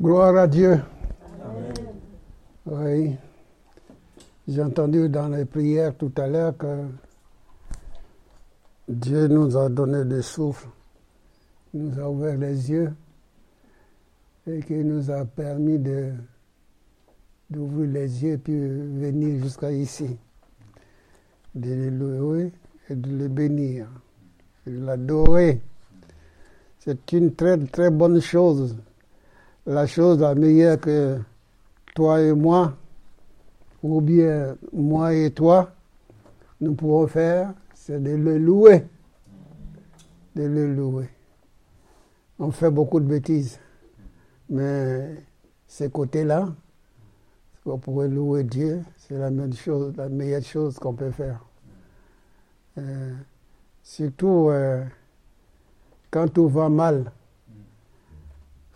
Gloire à Dieu. Oui. J'ai entendu dans les prières tout à l'heure que Dieu nous a donné des souffles, nous a ouvert les yeux et qui nous a permis de d'ouvrir les yeux et puis venir jusqu'à ici, de le louer et de le bénir, de l'adorer. C'est une très très bonne chose la chose la meilleure que toi et moi, ou bien moi et toi, nous pouvons faire, c'est de le louer. De le louer. On fait beaucoup de bêtises, mais ces côtés-là, on pourrait louer Dieu, c'est la même chose, la meilleure chose qu'on peut faire. Euh, surtout euh, quand tout va mal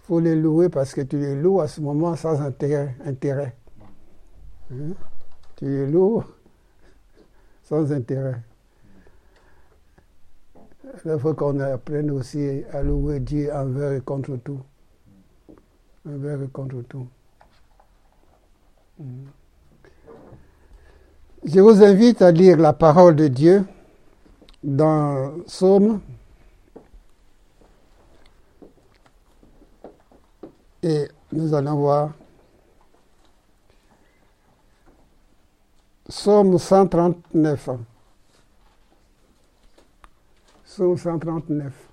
faut les louer parce que tu les loues à ce moment sans intérêt. Hein? Tu les loues sans intérêt. Il faut qu'on apprenne aussi à louer Dieu envers et contre tout. Envers et contre tout. Hmm. Je vous invite à lire la parole de Dieu dans Psaume Et nous allons voir Somme 139. Somme 139.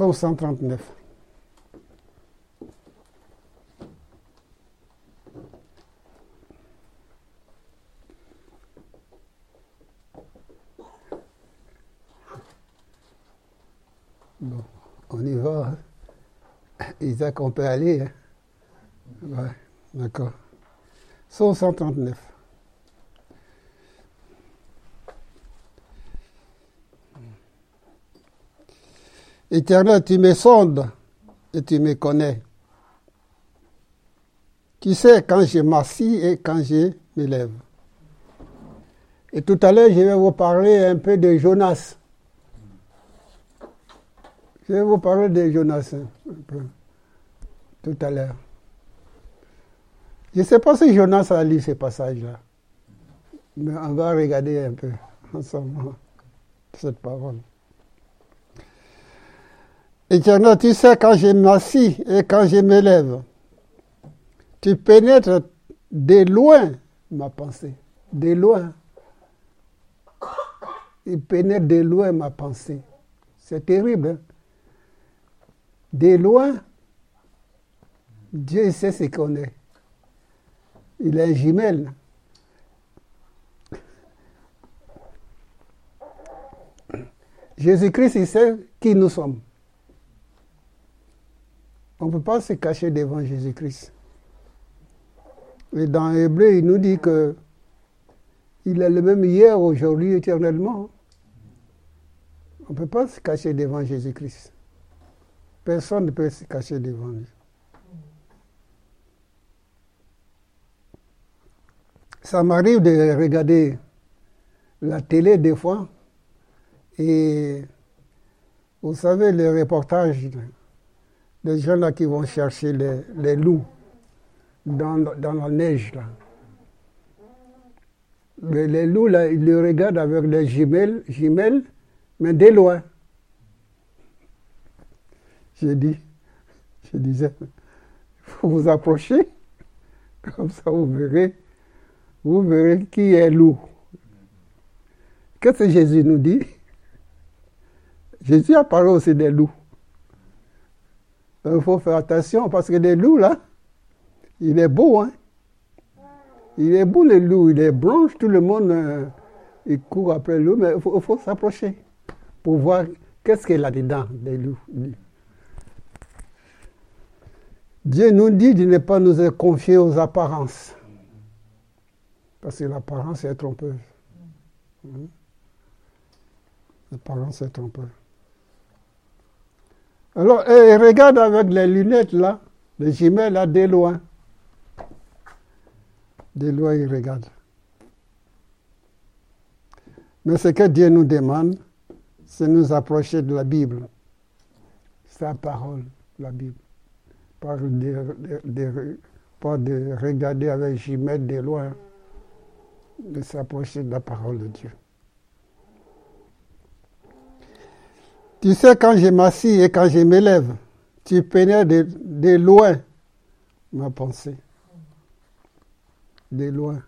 Psaume 139. Bon, on y va. Isaac, on peut aller. Hein? Ouais, d'accord. Psaume 139. Éternel, tu me sondes et tu me connais. Tu sais quand je m'assis et quand je me lève. Et tout à l'heure, je vais vous parler un peu de Jonas. Je vais vous parler de Jonas tout à l'heure. Je ne sais pas si Jonas a lu ce passage-là. Mais on va regarder un peu ensemble cette parole. Éternel, tu sais quand je m'assis et quand je me lève. Tu pénètres de loin ma pensée. De loin. Il pénètre de loin ma pensée. C'est terrible. Hein? De loin, Dieu sait ce qu'on est. Il est un jumelle. Jésus-Christ, il sait qui nous sommes. On ne peut pas se cacher devant Jésus-Christ. Et dans Hébreu, il nous dit que il est le même hier, aujourd'hui, éternellement. On ne peut pas se cacher devant Jésus-Christ. Personne ne peut se cacher devant lui. Ça m'arrive de regarder la télé des fois et vous savez, les reportages des gens là qui vont chercher les, loups dans, la neige. Là. Mais les loups, là, ils les regardent avec les jumelles, jumelles mais de loin. J'ai dit, je disais, il faut vous approcher, comme ça vous verrez, vous verrez qui est loup. Qu'est-ce que Jésus nous dit? Jésus a parlé aussi des loups. Il faut faire attention parce que les loups, là, il est beau, hein. Il est beau, les loups, il est blanche, tout le monde euh, il court après le loup, mais il faut, s'approcher pour voir qu'est-ce qu'il a dedans, des loups. Dieu nous dit de ne pas nous confier aux apparences. Parce que l'apparence est trompeuse. Hein? L'apparence est trompeuse. Alors, il regarde avec les lunettes là, les jumelles là, de loin. De loin, il regarde. Mais ce que Dieu nous demande, c'est nous approcher de la Bible. Sa parole, la Bible. Pas de, pas de regarder avec jumelles de loin, de s'approcher de la parole de Dieu. Tu sais, quand je m'assis et quand je m'élève, tu pénètres de, loin ma pensée. De loin.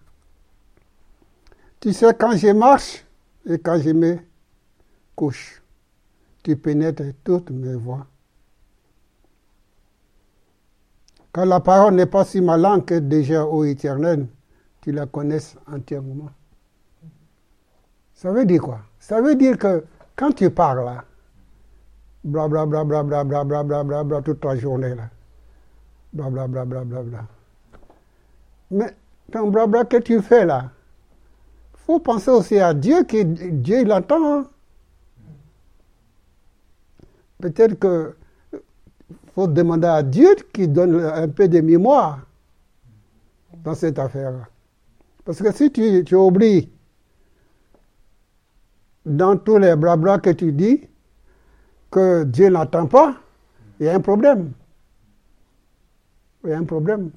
Tu sais, quand je marche et quand je me couche, tu pénètres toutes mes voix. Quand la parole n'est pas si malin que déjà, au éternel, tu la connaisses entièrement. Ça veut dire quoi? Ça veut dire que quand tu parles blablabla, blablabla, blablabla, bla, toute la journée, là. Blablabla, blablabla. Mais ton blabla que tu fais, là, faut penser aussi à Dieu, qui Dieu, il entend. Peut-être que faut demander à Dieu qui donne un peu de mémoire dans cette affaire-là. Parce que si tu, tu oublies dans tous les blabla que tu dis, que Dieu n'attend pas, il y a un problème. Il y a un problème.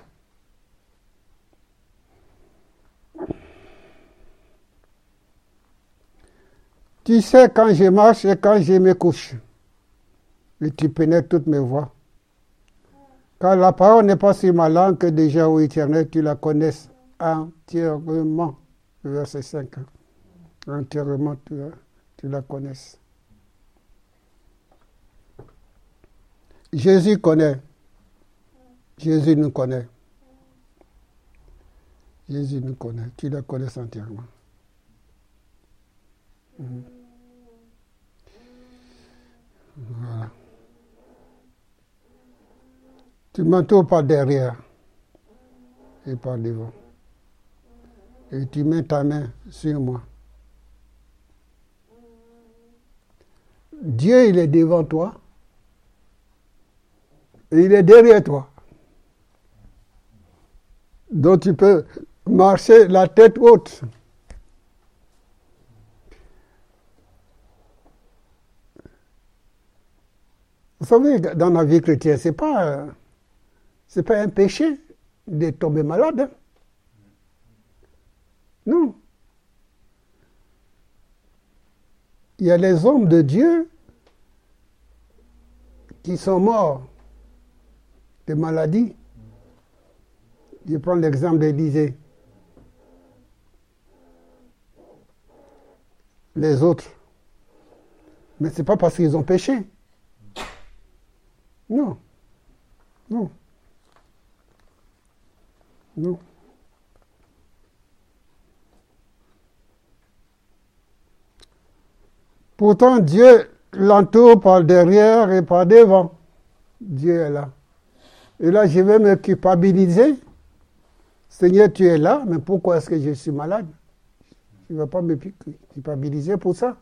Tu sais quand je marche et quand je me couche. Et tu pénètres toutes mes voix. Car la parole n'est pas si malin que déjà au éternel tu la connaisses entièrement. Verset 5. Entièrement tu, tu la connaisses. Jésus connaît. Jésus nous connaît. Jésus nous connaît. Tu la connais entièrement. Mhm. Voilà. Tu m'entoures par derrière et par devant. Et tu mets ta main sur moi. Dieu, il est devant toi il est derrière toi. Donc tu peux marcher la tête haute. Vous savez, dans la vie chrétienne, ce n'est pas, pas un péché de tomber malade. Hein. Non. Il y a les hommes de Dieu qui sont morts de maladies. Je prends l'exemple d'Élysée. Les autres. Mais ce n'est pas parce qu'ils ont péché. Non. Non. Non. Pourtant, Dieu l'entoure par derrière et par devant. Dieu est là. Et là, je vais me culpabiliser. Seigneur, tu es là, mais pourquoi est-ce que je suis malade? Je ne vais pas me culpabiliser pour ça.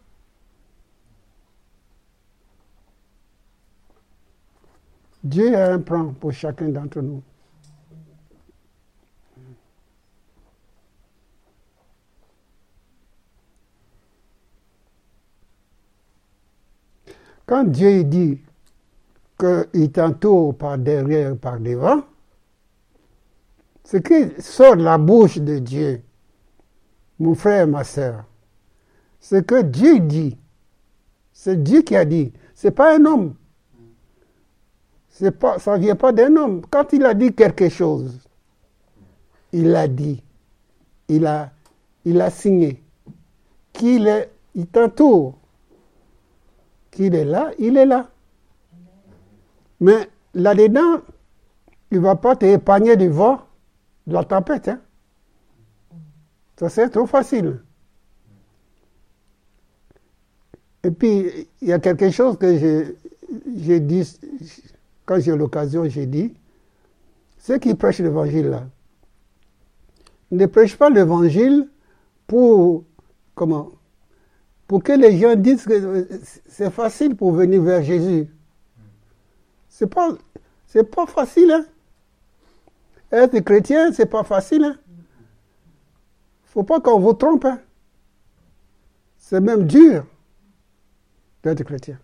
Dieu a un plan pour chacun d'entre nous. Quand Dieu dit qu'il t'entoure par derrière, par devant, ce qui sort de la bouche de Dieu, mon frère, ma soeur, ce que Dieu dit, c'est Dieu qui a dit, c'est pas un homme. C'est pas, ça ne vient pas d'un homme. Quand il a dit quelque chose, il a dit, il a, il a signé, qu'il est, il t'entoure, qu'il est là, il est là. Mais là-dedans, il ne va pas t'épargner du vent, de la tempête. Hein? Ça, c'est trop facile. Et puis, il y a quelque chose que j'ai dit, quand j'ai l'occasion, j'ai dit, ceux qui prêchent l'évangile là, ne prêchent pas l'évangile pour, comment, pour que les gens disent que c'est facile pour venir vers Jésus. C'est pas, c'est pas facile. Hein? Être chrétien, c'est pas facile. Hein? Faut pas qu'on vous trompe. Hein? C'est même dur d'être chrétien.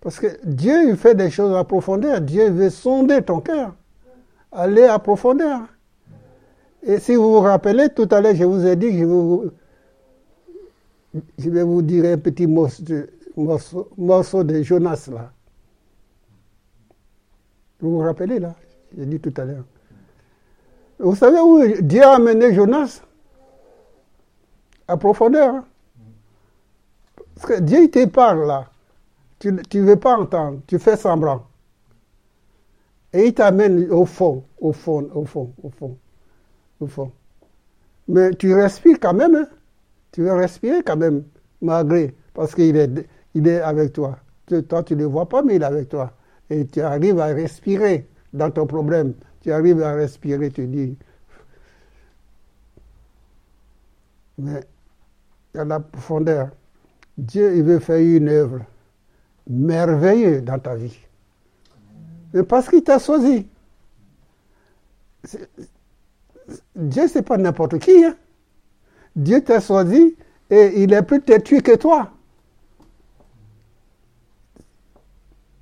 Parce que Dieu il fait des choses à profondeur. Dieu veut sonder ton cœur. Aller à profondeur. Et si vous vous rappelez, tout à l'heure, je vous ai dit que je, vais vous dire un petit morceau, morceau, de Jonas là. Vous vous rappelez là J'ai dit tout à l'heure. Vous savez où Dieu a amené Jonas? À profondeur. Parce que Dieu te parle là. Tu ne veux pas entendre, tu fais semblant. Et il t'amène au fond, au fond, au fond, au fond au fond. Mais tu respires quand même. Hein? Tu veux respirer quand même, malgré, parce qu'il est, il est avec toi. Toi, tu ne le vois pas, mais il est avec toi. Et tu arrives à respirer dans ton problème. Tu arrives à respirer, tu dis. Mais à la profondeur, Dieu, il veut faire une œuvre merveilleuse dans ta vie. Mais parce qu'il t'a choisi. Dieu, c'est pas n'importe qui. Hein. Dieu t'a choisi et il est plus têtu que toi.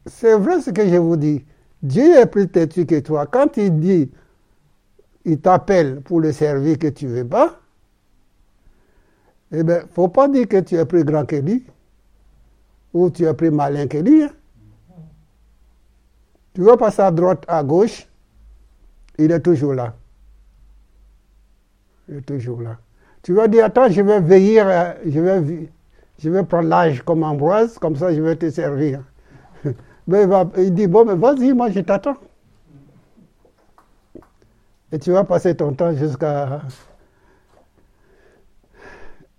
C'est vrai ce que je vous dis. Dieu est plus têtu que toi. Quand il dit, il t'appelle pour le servir que tu ne veux pas, eh bien, il ne faut pas dire que tu es plus grand que lui ou tu es plus malin que lui. Hein. Tu veux passer à droite, à gauche, il est toujours là. Il est toujours là. Tu vas dire, attends, je vais veiller, euh, je vais, je vais prendre l'âge comme Ambroise, comme ça je vais te servir. Mais il, dit, bon, mais vas-y, moi je t'attends. Et tu vas passer ton temps jusqu'à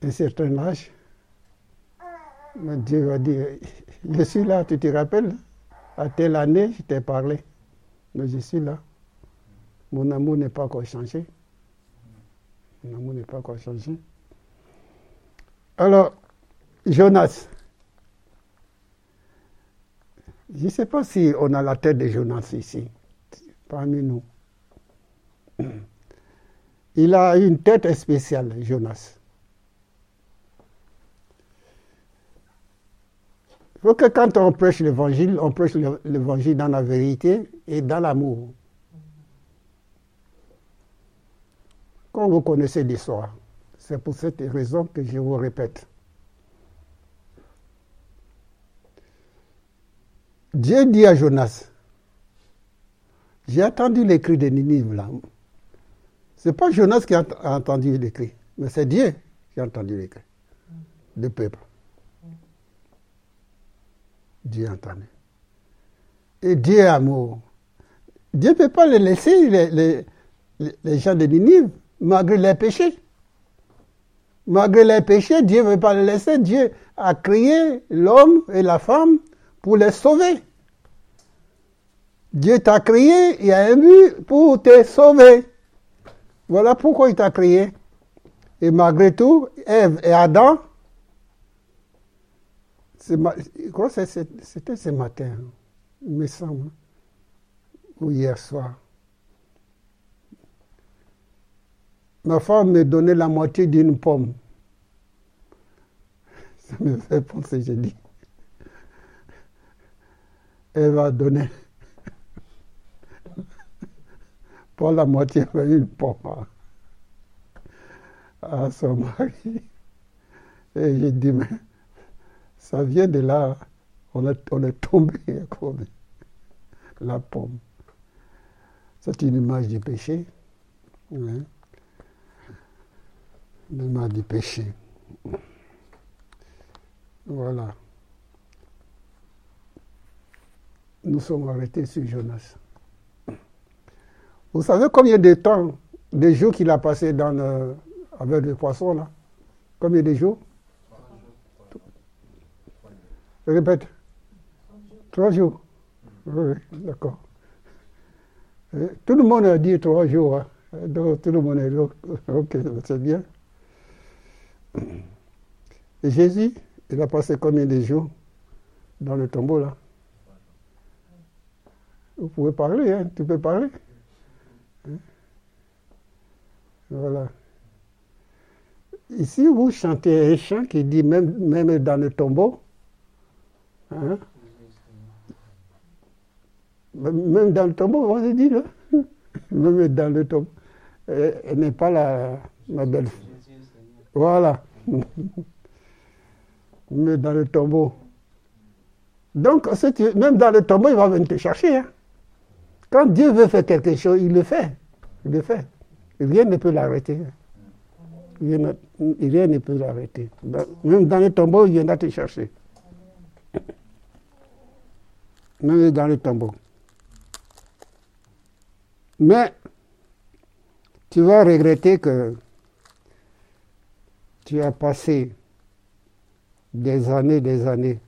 un certain âge. Mais Dieu va dire, je suis là, tu te rappelles À telle année, je t'ai parlé. Mais je suis là. Mon amour n'est pas encore changé. L'amour n'est pas encore changé. Alors, Jonas. Je ne sais pas si on a la tête de Jonas ici, parmi nous. Il a une tête spéciale, Jonas. Il faut que quand on prêche l'évangile, on prêche l'évangile dans la vérité et dans l'amour. Quand vous connaissez l'histoire, c'est pour cette raison que je vous répète. Dieu dit à Jonas, j'ai entendu les cris de Ninive là. Ce n'est pas Jonas qui a entendu les cris, mais c'est Dieu qui a entendu les cris du peuple. Dieu a entendu. Et Dieu est amour. Dieu ne peut pas les laisser, les, les gens de Ninive malgré les péchés. Malgré les péchés, Dieu ne veut pas les laisser. Dieu a créé l'homme et la femme pour les sauver. Dieu t'a créé, il y a un but pour te sauver. Voilà pourquoi il t'a créé. Et malgré tout, Ève et Adam, c'était ce matin, il me semble, ou hier soir. Ma femme me donnait la moitié d'une pomme. Ça me fait penser, j'ai dit. Elle va donner pour la moitié une pomme à son mari. Et j'ai dit, mais ça vient de là, on est, on est tombé la pomme. C'est une image du péché. Hein de du péché. Voilà. Nous sommes arrêtés sur Jonas. Vous savez combien de temps, de jours qu'il a passé dans avec les poissons là? Combien de jours? Répète. Trois jours. Oui, d'accord. Tout le monde a dit trois jours. Hein. Donc, tout le monde est ok, c'est bien. Et Jésus, il a passé combien de jours dans le tombeau là? Vous pouvez parler, hein, tu peux parler. Hein? Voilà. Ici, vous chantez un chant qui dit même, dans le tombeau. Hein? Même dans le tombeau, on se dit, là. Même dans le tombeau. Elle, n'est pas la, ma belle. Voilà. Mais dans le tombeau. Donc, même dans le tombeau, il va venir te chercher. Hein. Quand Dieu veut faire quelque chose, il le fait. Il le fait. Rien ne peut l'arrêter. Rien, ne peut l'arrêter. Même dans le tombeau, il viendra te chercher. Même dans le tombeau. Mais tu vas regretter que tu as passé des années, des années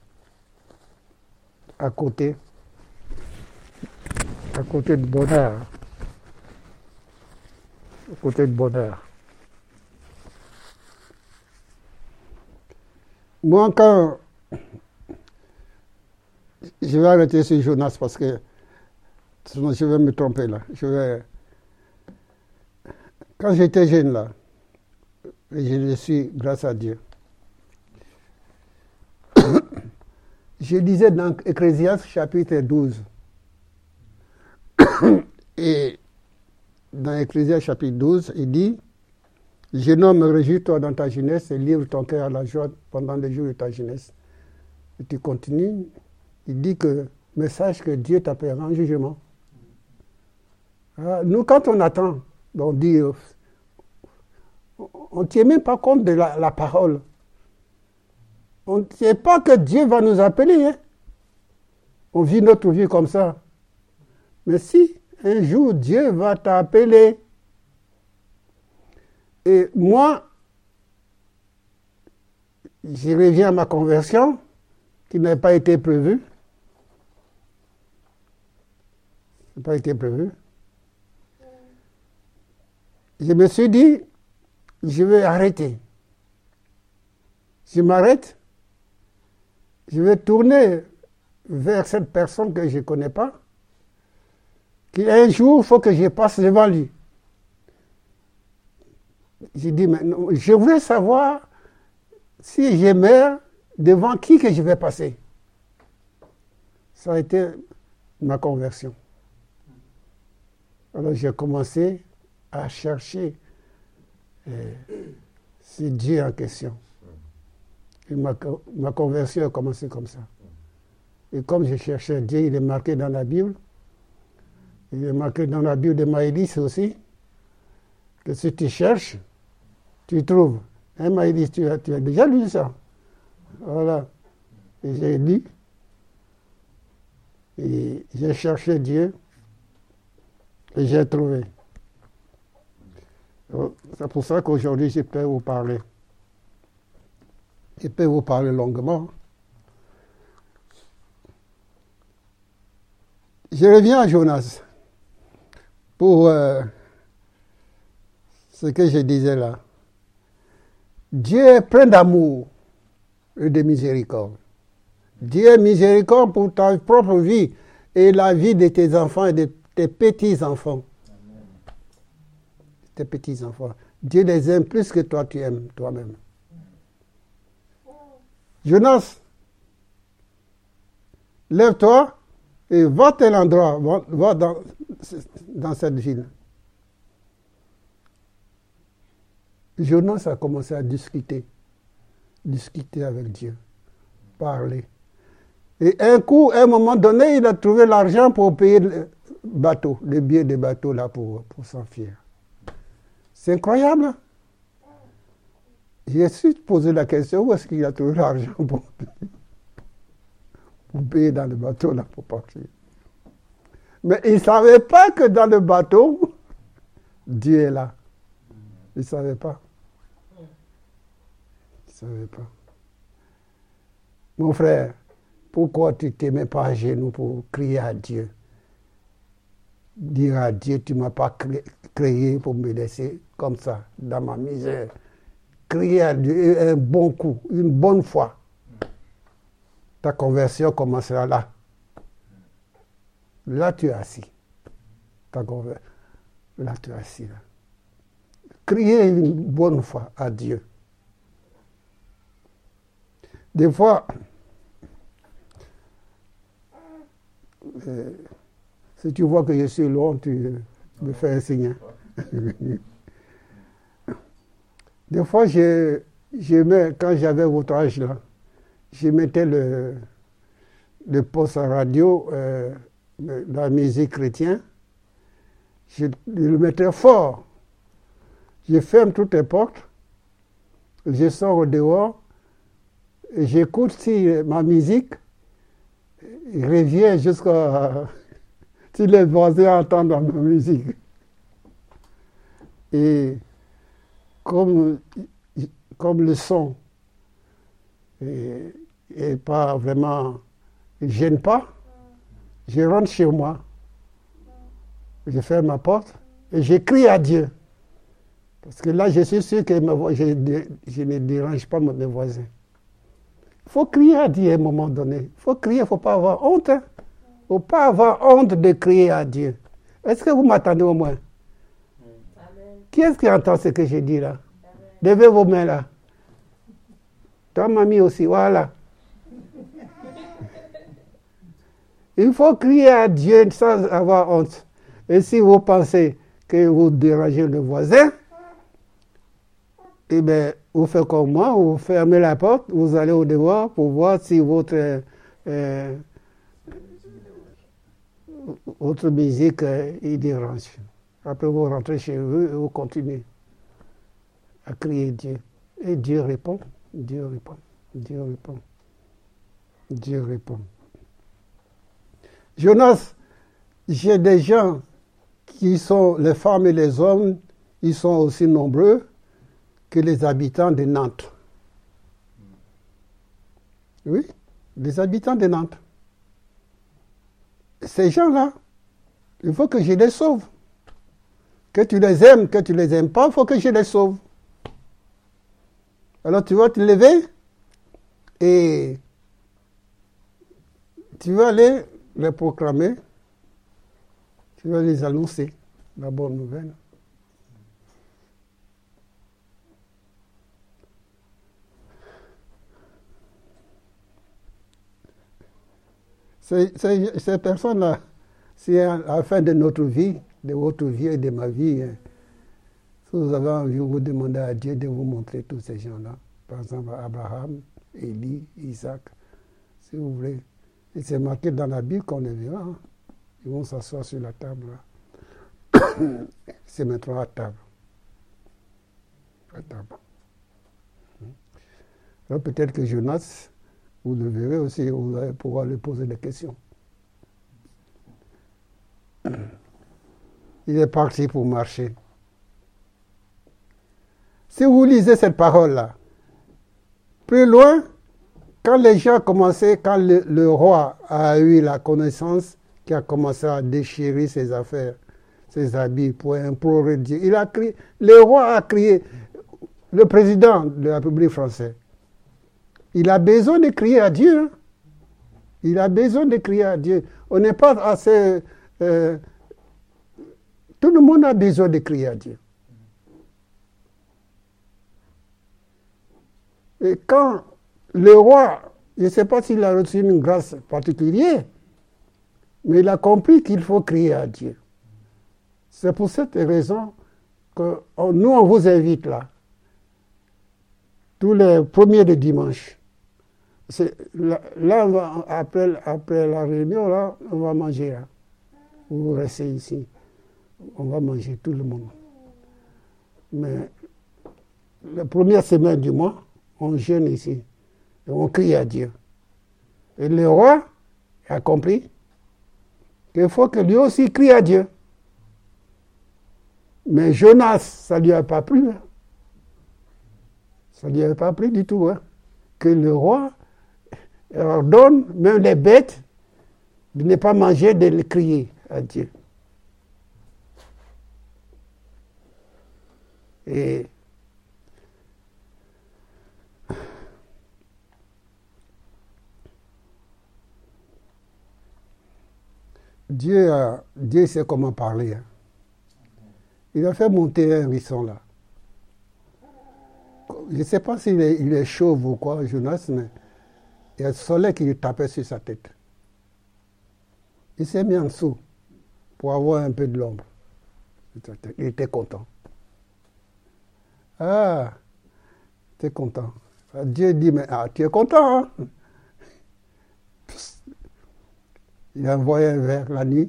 à côté, à côté de bonheur, à côté de bonheur. Moi, quand je vais arrêter ce Jonas parce que sinon je vais me tromper là. Je vais... Quand j'étais jeune là, je le suis grâce à Dieu. je disais dans Ecclésiaste chapitre 12. Et dans Ecclésiaste chapitre 12, il dit Jeune homme, réjouis-toi dans ta jeunesse et livre ton cœur à la joie pendant les jours de ta jeunesse. Et tu continues, il dit que, mais sache que Dieu t'appellera en jugement. Ah, nous, quand on attend, on dit, on ne tient même pas compte de la parole. On ne sait pas que Dieu va nous appeler. Hein. On vit notre vie comme ça. Mais si un jour Dieu va t'appeler, et moi, je reviens à ma conversion, qui n'a pas été prévue. pas été prévu. Je me suis dit, je vais arrêter. Je m'arrête, je vais tourner vers cette personne que je ne connais pas, qui un jour, il faut que je passe devant lui. J'ai dit, mais je voulais savoir si je meurs, devant qui que je vais passer. Ça a été ma conversion. Alors j'ai commencé à chercher euh, ce Dieu en question ma, ma, conversion a commencé comme ça. Et comme je cherchais Dieu, il est marqué dans la Bible. Il est marqué dans la Bible de Maïlis aussi. Que si tu cherches, tu trouves. Hein, Maïlis, tu as, tu as déjà lu ça. Voilà. Et j'ai lu. Et j'ai cherché Dieu. Et j'ai trouvé. C'est pour ça qu'aujourd'hui, je peux vous parler. Je peux vous parler longuement. Je reviens à Jonas pour euh, ce que je disais là. Dieu est plein d'amour et de miséricorde. Dieu est miséricorde pour ta propre vie et la vie de tes enfants et de tes petits-enfants. Tes petits-enfants. Dieu les aime plus que toi tu aimes toi-même. Jonas, lève-toi et va tel endroit, va, dans, dans cette ville. Jonas a commencé à discuter, discuter avec Dieu, parler. Et un coup, à un moment donné, il a trouvé l'argent pour payer le bateau, le billet de bateau là pour, pour s'enfuir. C'est incroyable. Hein? J'ai su poser la question où est-ce qu'il a trouvé l'argent pour, payer dans le bateau là pour partir. Mais il ne savait pas que dans le bateau, Dieu est là. Il ne savait pas. Il ne savait pas. Mon frère, pourquoi tu ne te mets pas à genoux pour crier à Dieu? Dire à Dieu, tu ne m'as pas créé pour me laisser comme ça, dans ma misère crier à Dieu un bon coup, une bonne fois, ta conversion commencera là. Là, tu es assis. Là, tu es assis. Là. Une bonne fois à Dieu. Des fois, euh, si tu vois que je suis loin, tu me fais un signe. Des fois, je, je quand j'avais votre âge là, je mettais le, poste à radio, euh, la musique chrétienne, je, le mettais fort. Je ferme toutes les portes, je sors au dehors, j'écoute si ma musique revient jusqu'à si les voisins entendent ma musique. Et comme, comme le son n'est pas vraiment, ne gêne pas, je rentre chez moi, je ferme ma porte et j'écris à Dieu. Parce que là, je suis sûr que je, je ne dérange pas mes voisins. Il faut crier à Dieu à un moment donné. Il faut crier, il ne faut pas avoir honte. Il hein. ne faut pas avoir honte de crier à Dieu. Est-ce que vous m'attendez au moins? Qui est-ce qui entend ce que je dis là? Levez vos mains là. Ta mamie aussi, voilà. Il faut crier à Dieu sans avoir honte. Et si vous pensez que vous dérangez le voisin, eh bien, vous faites comme moi, vous fermez la porte, vous allez au devoir pour voir si votre, euh, votre musique euh, dérange. Après, vous rentrez chez vous et vous continuez à crier Dieu. Et Dieu répond, Dieu répond, Dieu répond, Dieu répond. Jonas, j'ai des gens qui sont, les femmes et les hommes, ils sont aussi nombreux que les habitants de Nantes. Oui, les habitants de Nantes. Ces gens-là, il faut que je les sauve. Que tu les aimes, que tu les aimes pas, il faut que je les sauve. Alors tu vas te lever et tu vas aller les proclamer, tu vas les annoncer, la bonne nouvelle. Ces, ces personnes-là, c'est à la fin de notre vie, de votre vie et de ma vie. Si vous avez envie, vous demandez à Dieu de vous montrer tous ces gens-là. Par exemple, Abraham, Élie, Isaac, si vous voulez. Et c'est marqué dans la Bible qu'on les verra. Hein. Ils vont s'asseoir sur la table. c'est maintenant à table. À table. Alors peut-être que Jonas, vous le verrez aussi, vous allez pouvoir lui poser des questions. il est parti pour marcher. Si vous lisez cette parole-là, plus loin, quand les gens commençaient, quand le, roi a eu la connaissance, qui a commencé à déchirer ses affaires, ses habits pour implorer Dieu, il a crié, le roi a crié, le président de la République française, il a besoin de crier à Dieu. Hein. Il a besoin de crier à Dieu. On n'est pas assez euh, tout le monde a besoin de crier à Dieu. Et quand le roi, je ne sais pas s'il a reçu une grâce particulière, mais il a compris qu'il faut crier à Dieu. C'est pour cette raison que nous, on vous invite là, tous les premiers de dimanche. Là, après, après la réunion, là, on va manger. Là. Vous restez ici on va manger tout le monde. Mais la première semaine du mois, on jeûne ici et on crie à Dieu. Et le roi a compris qu'il faut que lui aussi crie à Dieu. Mais Jonas, ça ne lui a pas plu. Hein. Ça ne lui a pas plu du tout. Hein. Que le roi ordonne, même les bêtes, de ne pas manger, de le crier à Dieu. Et Dieu, a, sait comment parler. Hein. Il a fait monter un hérisson là. Je ne sais pas s'il est, il est chauve ou quoi, Jonas, mais il y a le soleil qui lui tapait sur sa tête. Il s'est mis en dessous pour avoir un peu de l'ombre. Il était content. Ah, tu es content. Dieu dit, mais ah, tu es content. Hein? Il a envoyé un verre la nuit,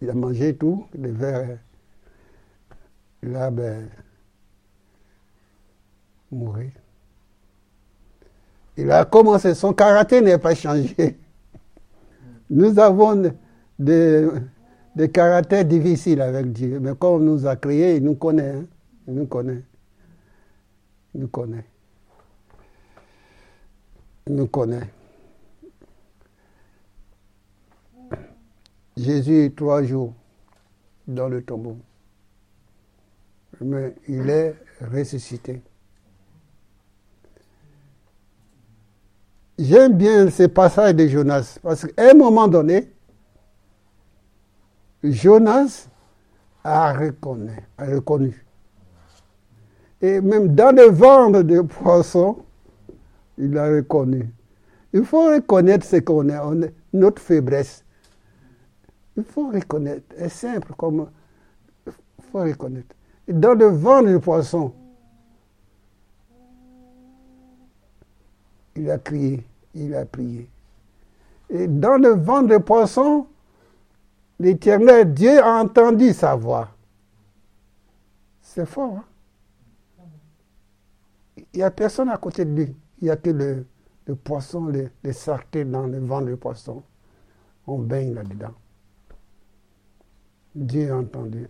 il a mangé tout, le verre. Là, ben, mourir. Il a commencé, son caractère n'est pas changé. Nous avons des, des caractères difficiles avec Dieu, mais comme nous a créés, il nous connaît. Hein. Il nous connaît. Il nous connaît. Il nous connaît. Jésus, trois jours dans le tombeau. Mais il est ressuscité. J'aime bien ce passage de Jonas parce qu'à un moment donné, Jonas a reconnu, a reconnu. Et même dans le ventre de poisson, il a reconnu. Il faut reconnaître ce qu'on est, notre faiblesse. Il faut reconnaître. C'est simple comme. Il faut reconnaître. Et dans le ventre du poisson, il a crié, il a prié. Et dans le ventre du poisson, l'éternel Dieu a entendu sa voix. C'est fort. Hein? Il n'y a personne à côté de lui. Il n'y a que le, poisson, les, les dans le ventre du poisson. On baigne là-dedans. Dieu a entendu.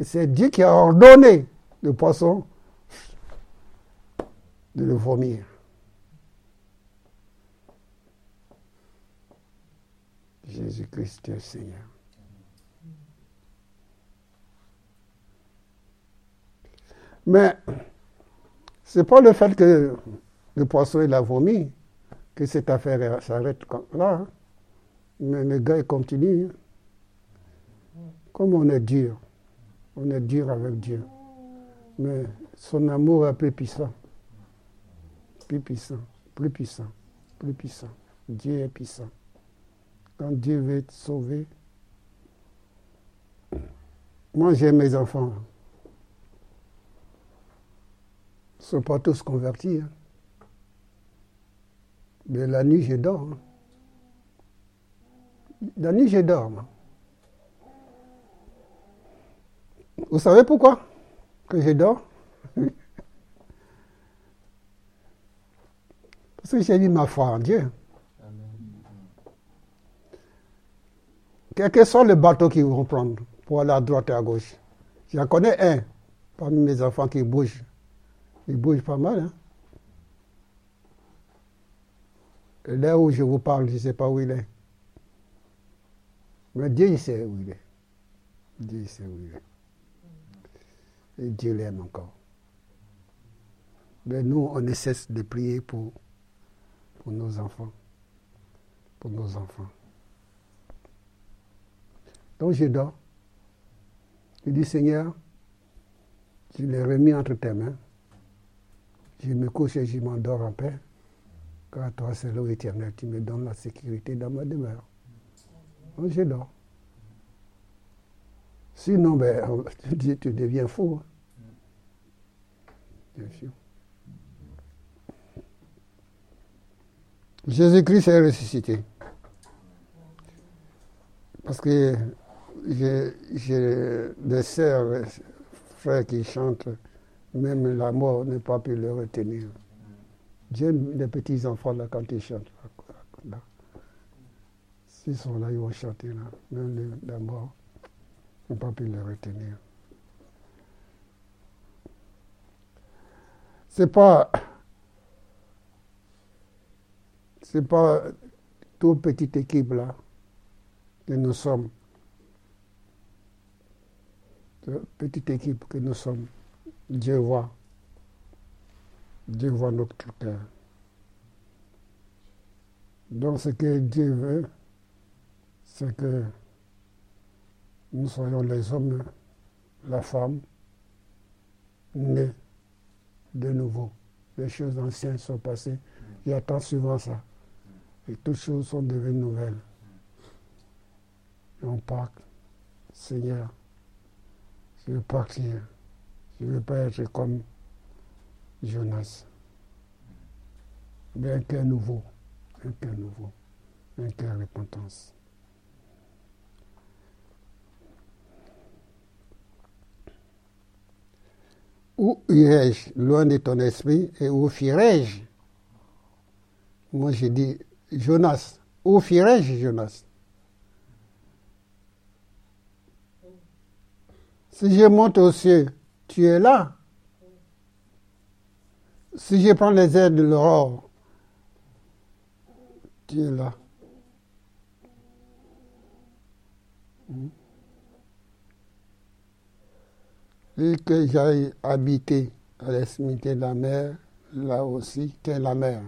Et c'est Dieu qui a ordonné le poisson de le vomir. Jésus-Christ est Seigneur. Mais ce n'est pas le fait que le poisson il a vomi que cette affaire s'arrête là. Hein. Mais le gars continue. Comme on est dur, on est dur avec Dieu. Mais son amour est plus puissant. Plus puissant, plus puissant, plus puissant. Dieu est puissant. Quand Dieu veut te sauver, moi j'ai mes enfants. Ils ne sont pas tous convertis. Hein. Mais la nuit, je dors. Hein. La nuit, je dors. Vous savez pourquoi que je dors Parce que j'ai mis ma foi en Dieu. Quel que soit le bateau qu'ils vont prendre pour aller à droite et à gauche. J'en connais un parmi mes enfants qui bouge. Il bouge pas mal. Hein? Là où je vous parle, je ne sais pas où il est. Mais Dieu, il sait où il est. Dieu, il sait où il est. Dieu l'aime encore. Mais nous, on ne cesse de prier pour, pour nos enfants. Pour nos enfants. Donc je dors. Je dis, Seigneur, je l'ai remis entre tes mains. Je me couche et je m'endors en paix. Car toi, c'est l'eau tu me donnes la sécurité dans ma demeure. Donc je dors. Sinon, ben, tu deviens fou. Jésus-Christ est ressuscité. Parce que j'ai des sœurs, frères qui chantent, même la mort n'a pas pu le retenir. J'aime les petits enfants là quand ils chantent. S'ils sont là, ils vont chanter là. Même la mort n'a pas pu le retenir. C'est pas. C'est pas toute petite équipe là que nous sommes. Petite équipe que nous sommes. Dieu voit. Dieu voit notre cœur. Donc ce que Dieu veut, c'est que nous soyons les hommes, la femme, nés de nouveau. Les choses anciennes sont passées. Il attend souvent ça. Et toutes choses sont devenues nouvelles. Et on part. Seigneur, je veux partir. Je ne veux pas être comme Jonas. Mais un cœur nouveau. Un cœur nouveau. Un cœur repentance. Où irai-je loin de ton esprit et où firai-je Moi j'ai dit Jonas. Où firai-je Jonas? Si je monte aux cieux, tu es là. Si je prends les airs de l'aurore, tu es là. Hmm? Et que j'aille habiter à l'extrémité de la mer, là aussi, qu'est la mer.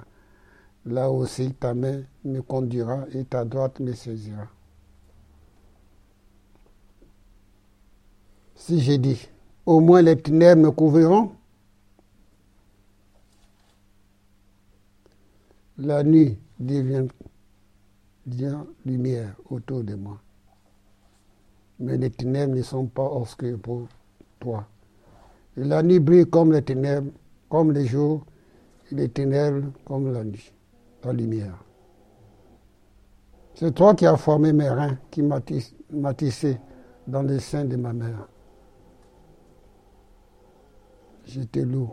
Là aussi, ta main me conduira et ta droite me saisira. Si j'ai dit, au moins les ténèbres me couvriront, la nuit devient, devient lumière autour de moi. Mais les ténèbres ne sont pas obscures pour toi. Et la nuit brille comme les ténèbres, comme les jours, et les ténèbres comme la nuit, la lumière. C'est toi qui as formé mes reins, qui m'as tissé dans le sein de ma mère. Te loue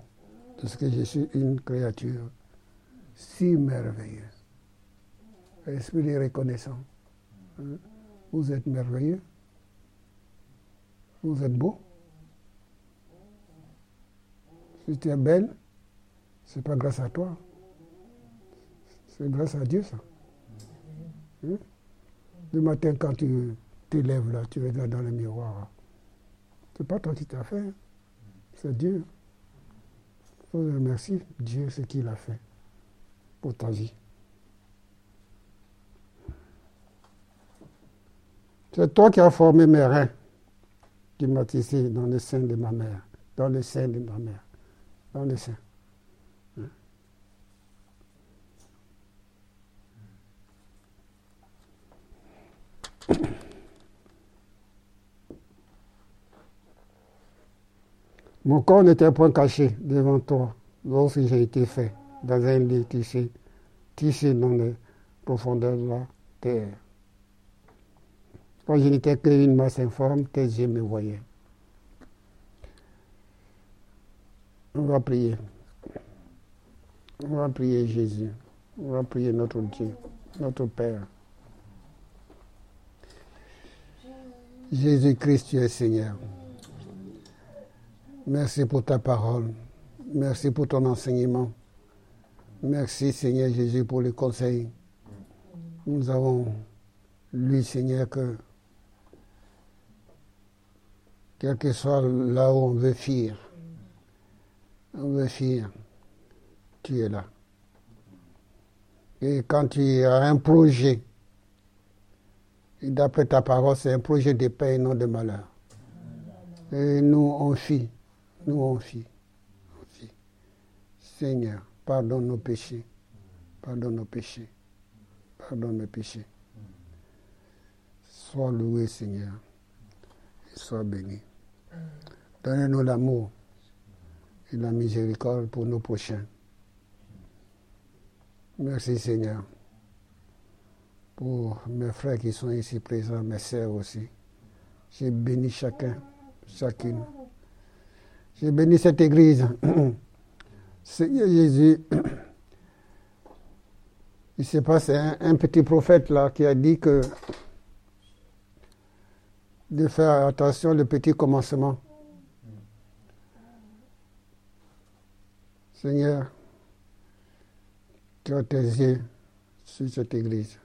parce que je suis une créature si merveilleuse. Esprit de reconnaissance. Hein? Vous êtes merveilleux. Vous êtes beau. Si tu es belle, c'est pas grâce à toi. C'est grâce à Dieu, ça. Hein? Le matin, quand tu t'élèves là, tu regardes dans le miroir. C'est pas toi qui t'as fait. Hein. C'est Dieu. Il faut remercier Dieu ce qu'il a fait pour ta vie. C'est toi qui as formé mes reins, qui m'as tissé dans le sein de ma mère, dans le sein de ma mère Mon corps n'était point caché devant toi lorsque j'ai été fait dans un lit tissé, tissé dans les profondeurs de la terre. Quand je n'étais qu'une masse informe, tes yeux me voyaient. On va prier. On va prier Jésus. On va prier notre Dieu, notre Père. Jésus-Christ, tu es Seigneur. Merci pour ta parole. Merci pour ton enseignement. Merci Seigneur Jésus pour le conseil. Nous avons lu Seigneur que quel que soit là où on veut fuir, fille, tu es là. Et quand tu as un projet, d'après ta parole, c'est un projet de paix et non de malheur. Et nous, on fit. Nous, on fit. Seigneur, pardonne nos péchés. Pardonne nos péchés. Pardonne nos péchés. Sois loué, Seigneur. Et sois béni. Donne-nous l'amour et la miséricorde pour nos prochains. Merci Seigneur pour mes frères qui sont ici présents, mes sœurs aussi. J'ai béni chacun, chacune. J'ai béni cette église. Seigneur Jésus, il s'est passé un, un, petit prophète là qui a dit que de faire attention le petit commencement. Seigneur, tu as tes yeux sur cette Église.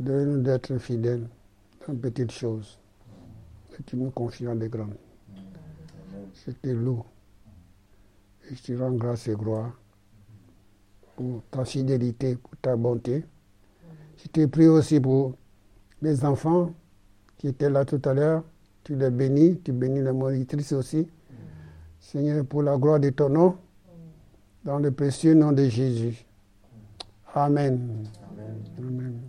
Donne-nous d'être fidèles dans petites choses. Et tu nous confies dans les grandes. Je te loue. Et je te rends grâce et gloire pour ta fidélité, pour ta bonté. Je te prie aussi pour les enfants qui étaient là tout à l'heure. Tu les bénis, tu bénis la monitrice aussi. Seigneur, pour la gloire de ton nom, dans le précieux nom de Jésus. Amen. Amen. Amen.